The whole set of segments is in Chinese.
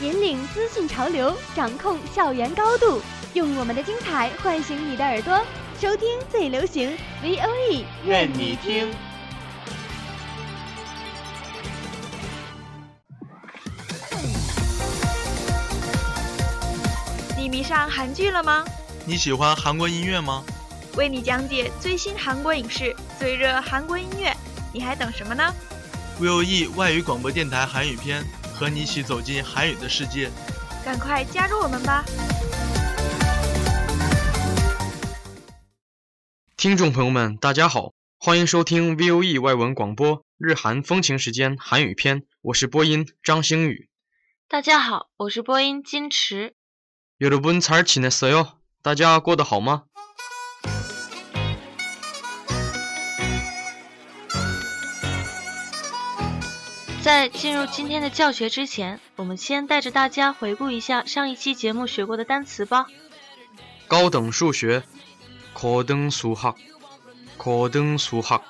引领资讯潮流，掌控校园高度，用我们的精彩唤醒你的耳朵，收听最流行 V O E，愿你听。你迷上韩剧了吗？你喜欢韩国音乐吗？为你讲解最新韩国影视、最热韩国音乐，你还等什么呢？VOE 外语广播电台韩语篇，和你一起走进韩语的世界。赶快加入我们吧！听众朋友们，大家好，欢迎收听 VOE 外文广播日韩风情时间韩语篇，我是播音张星宇。大家好，我是播音金池。 여러분잘지냈어요？大家过得好吗？ 在进入今天的教学之前，我们先带着大家回顾一下上一期节目学过的单词吧。高等数学，高等数学，高等数学。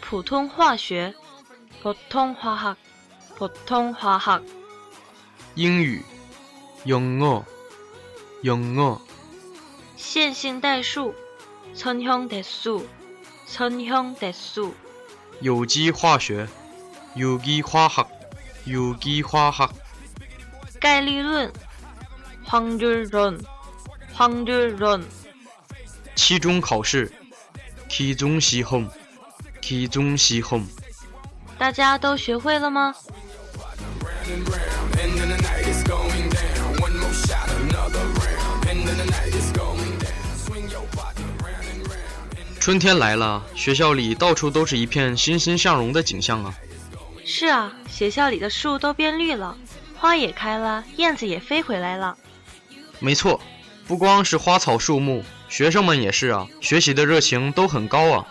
普通化学，普通化学，普通化学。英语，영어，영어。线性代数，선형대 수， 선형대 수。 有机化学， 有机化学，有机化学。概率论，확률 론， 확률 론。 期中考试，期中시험，期中시험。大家都学会了吗？春天来了，学校里到处都是一片欣欣向荣的景象啊！ 是啊，学校里的树都变绿了，花也开了，燕子也飞回来了。没错，不光是花草树木，学生们也是啊，学习的热情都很高啊。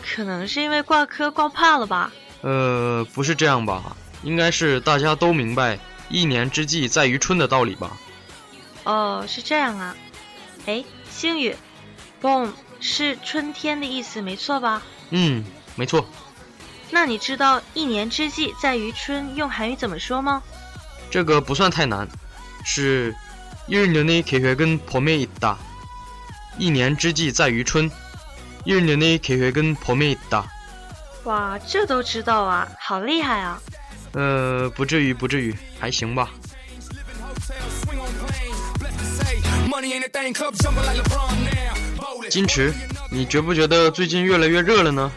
可能是因为挂科挂怕了吧？呃，不是这样吧？应该是大家都明白“一年之计在于春”的道理吧？哦，是这样啊。哎，星宇，“bom” 是春天的意思，没错吧？嗯，没错。那你知道“一年之计在于春”用韩语怎么说吗？这个不算太难，是“일년의계획은봄에있다”。一年之计在于春，일년의계획은봄에있다。 哇，这都知道啊，好厉害啊！呃，不至于，不至于，还行吧。金池，你觉不觉得最近越来越热了呢？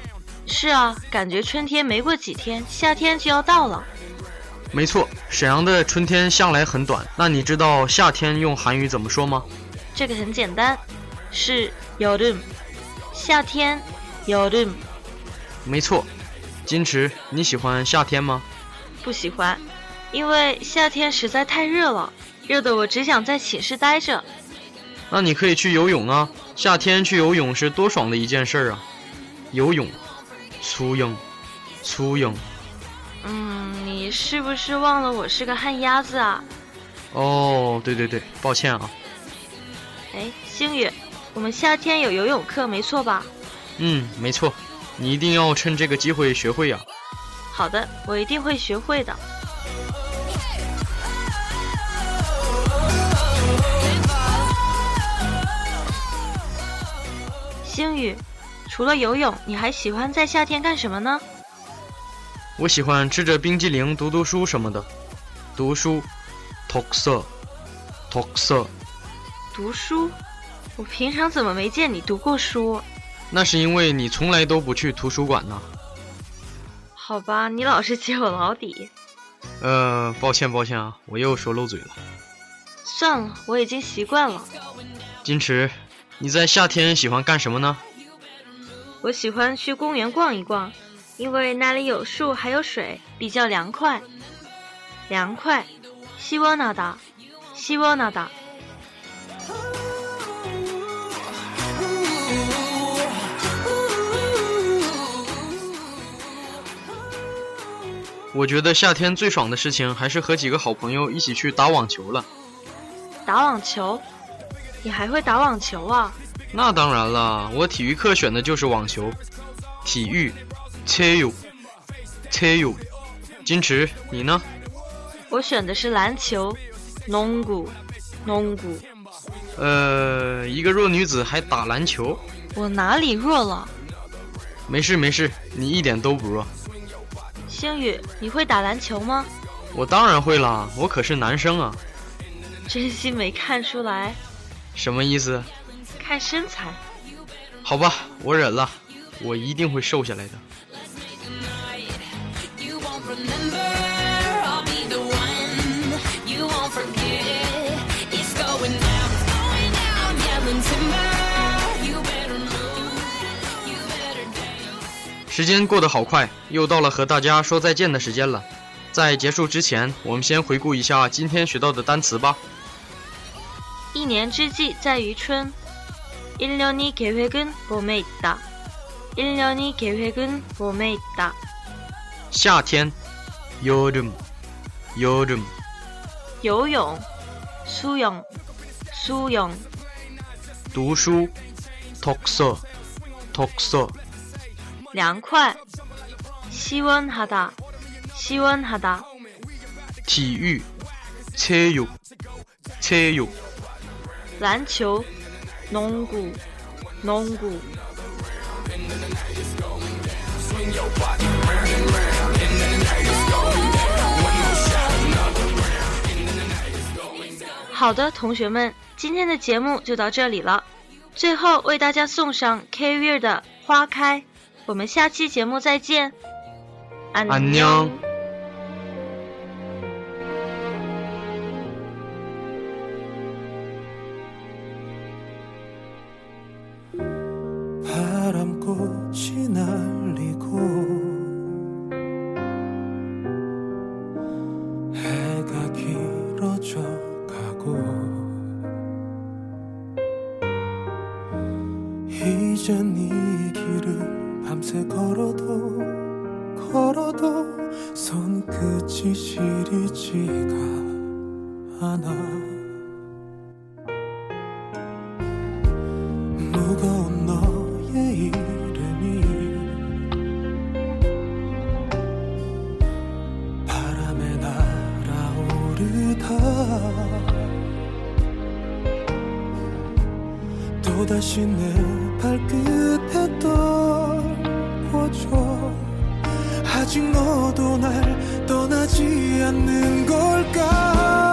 是啊，感觉春天没过几天，夏天就要到了。没错，沈阳的春天向来很短。那你知道夏天用韩语怎么说吗？这个很简单，是여름。夏天，여름。没错，金池，你喜欢夏天吗？不喜欢，因为夏天实在太热了，热的我只想在寝室待着。那你可以去游泳啊！夏天去游泳是多爽的一件事啊！游泳， 初泳，初泳。嗯，你是不是忘了我是个旱鸭子啊？哦，对对对，抱歉啊。哎，星宇，我们夏天有游泳课，没错吧？嗯，没错，你一定要趁这个机会学会呀、好的，我一定会学会的。星宇，除了游泳，你还喜欢在夏天干什么呢？我喜欢吃着冰激凌读读书什么的。读书，读色，读色。读书？我平常怎么没见你读过书？那是因为你从来都不去图书馆呢。好吧，你老是揭我老底。呃，抱歉抱歉啊，我又说漏嘴了。算了，我已经习惯了。金池，你在夏天喜欢干什么呢？我喜欢去公园逛一逛，因为那里有树，还有水，比较凉快。凉快，希沃纳达，希沃纳达。我觉得夏天最爽的事情还是和几个好朋友一起去打网球了。打网球？你还会打网球啊？那当然了，我体育课选的就是网球。体育，切友，切友。金池，你呢？我选的是篮球，农谷，农谷。呃，一个弱女子还打篮球？我哪里弱了？没事没事，你一点都不弱。星宇，你会打篮球吗？我当然会啦，我可是男生啊。真心没看出来。什么意思？看身材。好吧，我忍了，我一定会瘦下来的。时间过得好快，又到了和大家说再见的时间了。在结束之前，我们先回顾一下今天学到的单词吧。一年之计在于春。 일년이계획은봄에있다 일년이계획은봄에있다夏天，여름여 름。 游泳，수영수 영。 读书，독서독서。 凉快，시원하 다， 시원하 다。 体育，체육 체육。 篮球， 龙骨龙骨好的同学们，今天的节目就到这里了，最后为大家送上 carry 的花开，我们下期节目再见，安，安， 손끝이 시리지가 않아 무거운 너의 이름이 바람에 날아오르다. 또다시 내 발끝에 떠 아직 너도 날 떠나지 않는 걸까